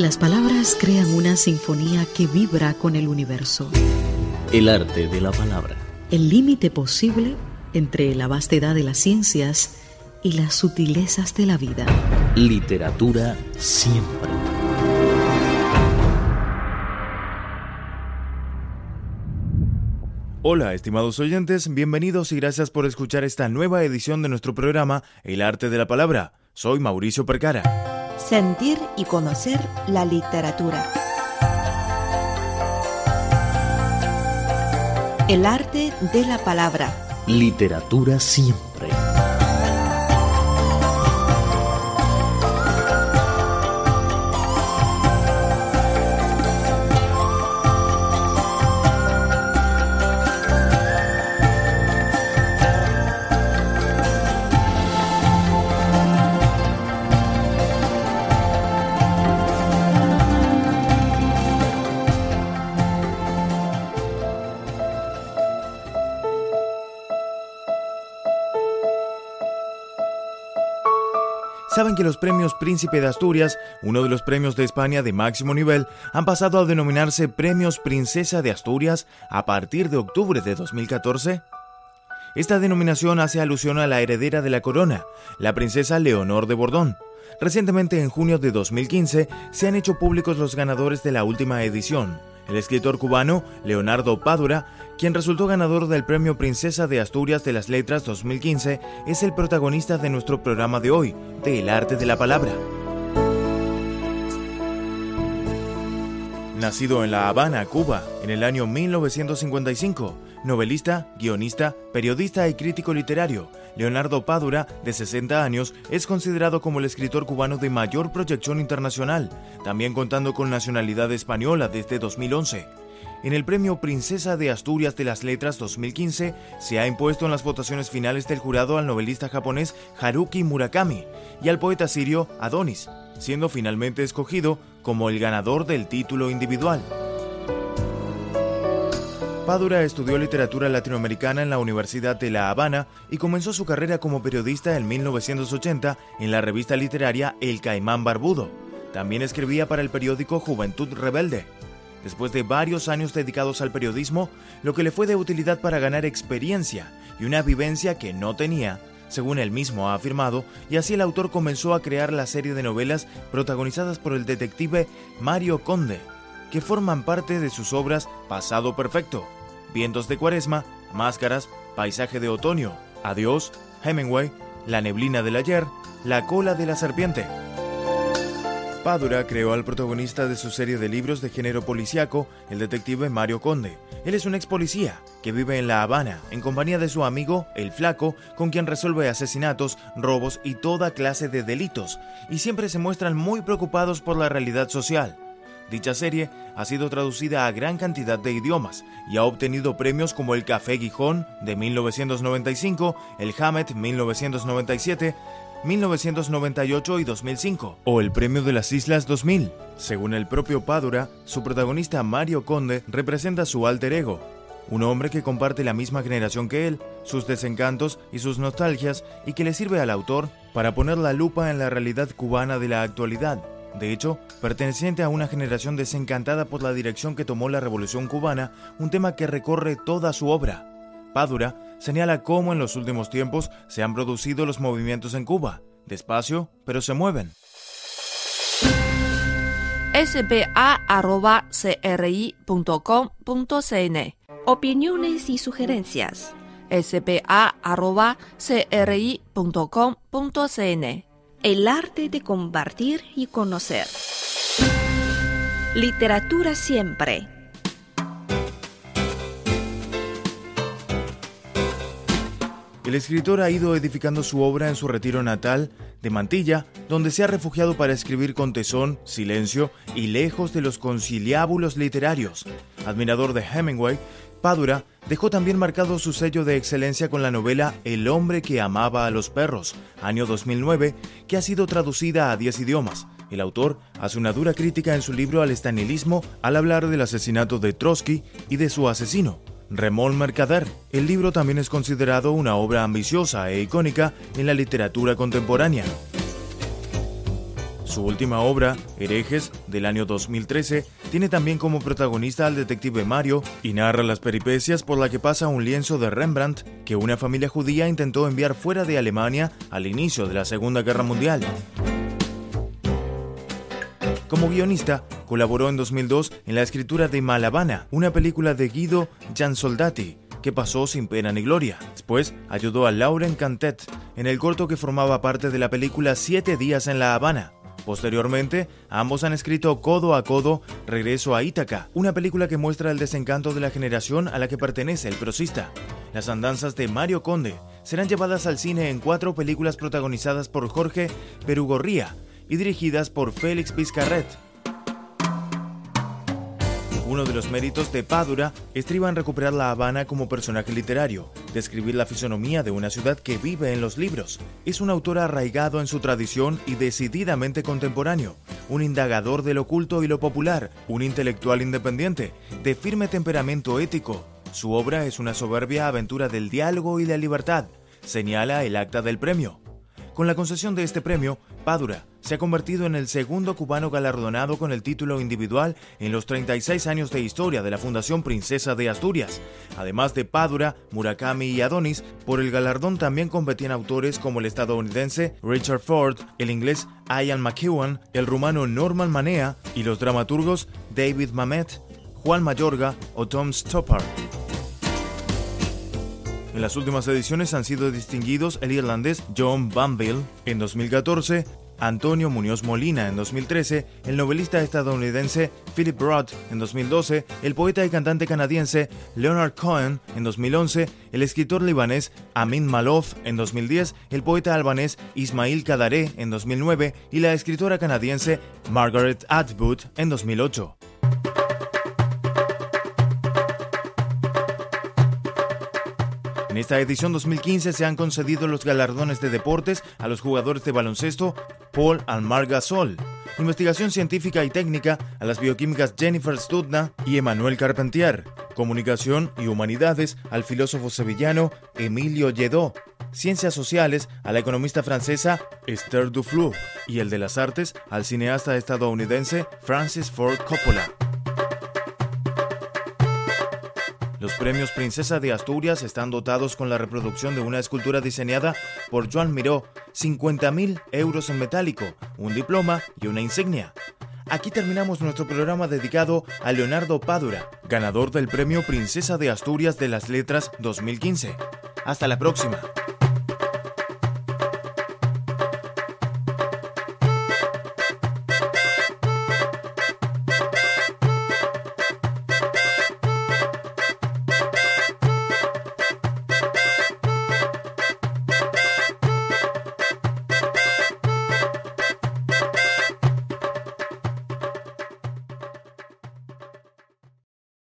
Las palabras crean una sinfonía que vibra con el universo. El arte de la palabra. El límite posible entre la vastedad de las ciencias y las sutilezas de la vida. Literatura siempre. Hola, estimados oyentes, bienvenidos y gracias por escuchar esta nueva edición de nuestro programa El arte de la palabra. Soy Mauricio Percara sentir y conocer la literatura. El arte de la palabra. Literatura siempre. Saben que los premios Príncipe de Asturias, uno de los premios de España de máximo nivel, han pasado a denominarse Premios Princesa de Asturias a partir de octubre de 2014? Esta denominación hace alusión a la heredera de la corona, la princesa Leonor de Bordón. Recientemente, en junio de 2015, se han hecho públicos los ganadores de la última edición. El escritor cubano Leonardo Padura quien resultó ganador del Premio Princesa de Asturias de las Letras 2015, es el protagonista de nuestro programa de hoy, de El Arte de la Palabra. Nacido en La Habana, Cuba, en el año 1955, novelista, guionista, periodista y crítico literario, Leonardo Padura, de 60 años, es considerado como el escritor cubano de mayor proyección internacional, también contando con nacionalidad española desde 2011. En el premio Princesa de Asturias de las Letras 2015 se ha impuesto en las votaciones finales del jurado al novelista japonés Haruki Murakami y al poeta sirio Adonis, siendo finalmente escogido como el ganador del título individual. Padura estudió literatura latinoamericana en la Universidad de La Habana y comenzó su carrera como periodista en 1980 en la revista literaria El Caimán Barbudo. También escribía para el periódico Juventud Rebelde después de varios años dedicados al periodismo, lo que le fue de utilidad para ganar experiencia y una vivencia que no tenía, según él mismo ha afirmado, y así el autor comenzó a crear la serie de novelas protagonizadas por el detective Mario Conde, que forman parte de sus obras Pasado Perfecto, Vientos de Cuaresma, Máscaras, Paisaje de Otoño, Adiós, Hemingway, La neblina del ayer, La cola de la serpiente. Padura creó al protagonista de su serie de libros de género policiaco, el detective Mario Conde. Él es un ex policía que vive en La Habana en compañía de su amigo, el Flaco, con quien resuelve asesinatos, robos y toda clase de delitos, y siempre se muestran muy preocupados por la realidad social. Dicha serie ha sido traducida a gran cantidad de idiomas y ha obtenido premios como el Café Gijón de 1995, el Hammett 1997, 1998 y 2005, o el Premio de las Islas 2000. Según el propio Padura, su protagonista Mario Conde representa su alter ego, un hombre que comparte la misma generación que él, sus desencantos y sus nostalgias, y que le sirve al autor para poner la lupa en la realidad cubana de la actualidad. De hecho, perteneciente a una generación desencantada por la dirección que tomó la Revolución cubana, un tema que recorre toda su obra. Padura señala cómo en los últimos tiempos se han producido los movimientos en Cuba, despacio, pero se mueven. spa.cri.com.cn Opiniones y sugerencias. spa.cri.com.cn El arte de compartir y conocer. Literatura siempre. El escritor ha ido edificando su obra en su retiro natal de Mantilla, donde se ha refugiado para escribir con tesón, silencio y lejos de los conciliábulos literarios. Admirador de Hemingway, Padura dejó también marcado su sello de excelencia con la novela El hombre que amaba a los perros, año 2009, que ha sido traducida a 10 idiomas. El autor hace una dura crítica en su libro al estanilismo al hablar del asesinato de Trotsky y de su asesino, Remol Mercader. El libro también es considerado una obra ambiciosa e icónica en la literatura contemporánea. Su última obra, Herejes, del año 2013, tiene también como protagonista al detective Mario y narra las peripecias por la que pasa un lienzo de Rembrandt que una familia judía intentó enviar fuera de Alemania al inicio de la Segunda Guerra Mundial. Como guionista, colaboró en 2002 en la escritura de Malabana, una película de Guido Giansoldati, que pasó sin pena ni gloria. Después ayudó a Lauren Cantet en el corto que formaba parte de la película Siete días en La Habana. Posteriormente, ambos han escrito codo a codo Regreso a Ítaca, una película que muestra el desencanto de la generación a la que pertenece el prosista. Las andanzas de Mario Conde serán llevadas al cine en cuatro películas protagonizadas por Jorge Perugorría y dirigidas por Félix Pizcarret. Uno de los méritos de Padura estriba en recuperar La Habana como personaje literario, describir la fisonomía de una ciudad que vive en los libros. Es un autor arraigado en su tradición y decididamente contemporáneo, un indagador del oculto y lo popular, un intelectual independiente, de firme temperamento ético. Su obra es una soberbia aventura del diálogo y la libertad, señala el acta del premio. Con la concesión de este premio, Padura se ha convertido en el segundo cubano galardonado con el título individual en los 36 años de historia de la Fundación Princesa de Asturias. Además de Padura, Murakami y Adonis, por el galardón también competían autores como el estadounidense Richard Ford, el inglés Ian McEwan, el rumano Norman Manea y los dramaturgos David Mamet, Juan Mayorga o Tom Stoppard. En las últimas ediciones han sido distinguidos el irlandés John Banville en 2014, Antonio Muñoz Molina en 2013, el novelista estadounidense Philip Roth en 2012, el poeta y cantante canadiense Leonard Cohen en 2011, el escritor libanés Amin Malouf en 2010, el poeta albanés Ismail Kadaré en 2009 y la escritora canadiense Margaret Atwood en 2008. En esta edición 2015 se han concedido los galardones de deportes a los jugadores de baloncesto Paul Almar Gasol, investigación científica y técnica a las bioquímicas Jennifer Studna y Emmanuel Carpentier, comunicación y humanidades al filósofo sevillano Emilio Lledó, ciencias sociales a la economista francesa Esther Duflo y el de las artes al cineasta estadounidense Francis Ford Coppola. Los premios Princesa de Asturias están dotados con la reproducción de una escultura diseñada por Joan Miró, 50.000 euros en metálico, un diploma y una insignia. Aquí terminamos nuestro programa dedicado a Leonardo Padura, ganador del premio Princesa de Asturias de las Letras 2015. Hasta la próxima.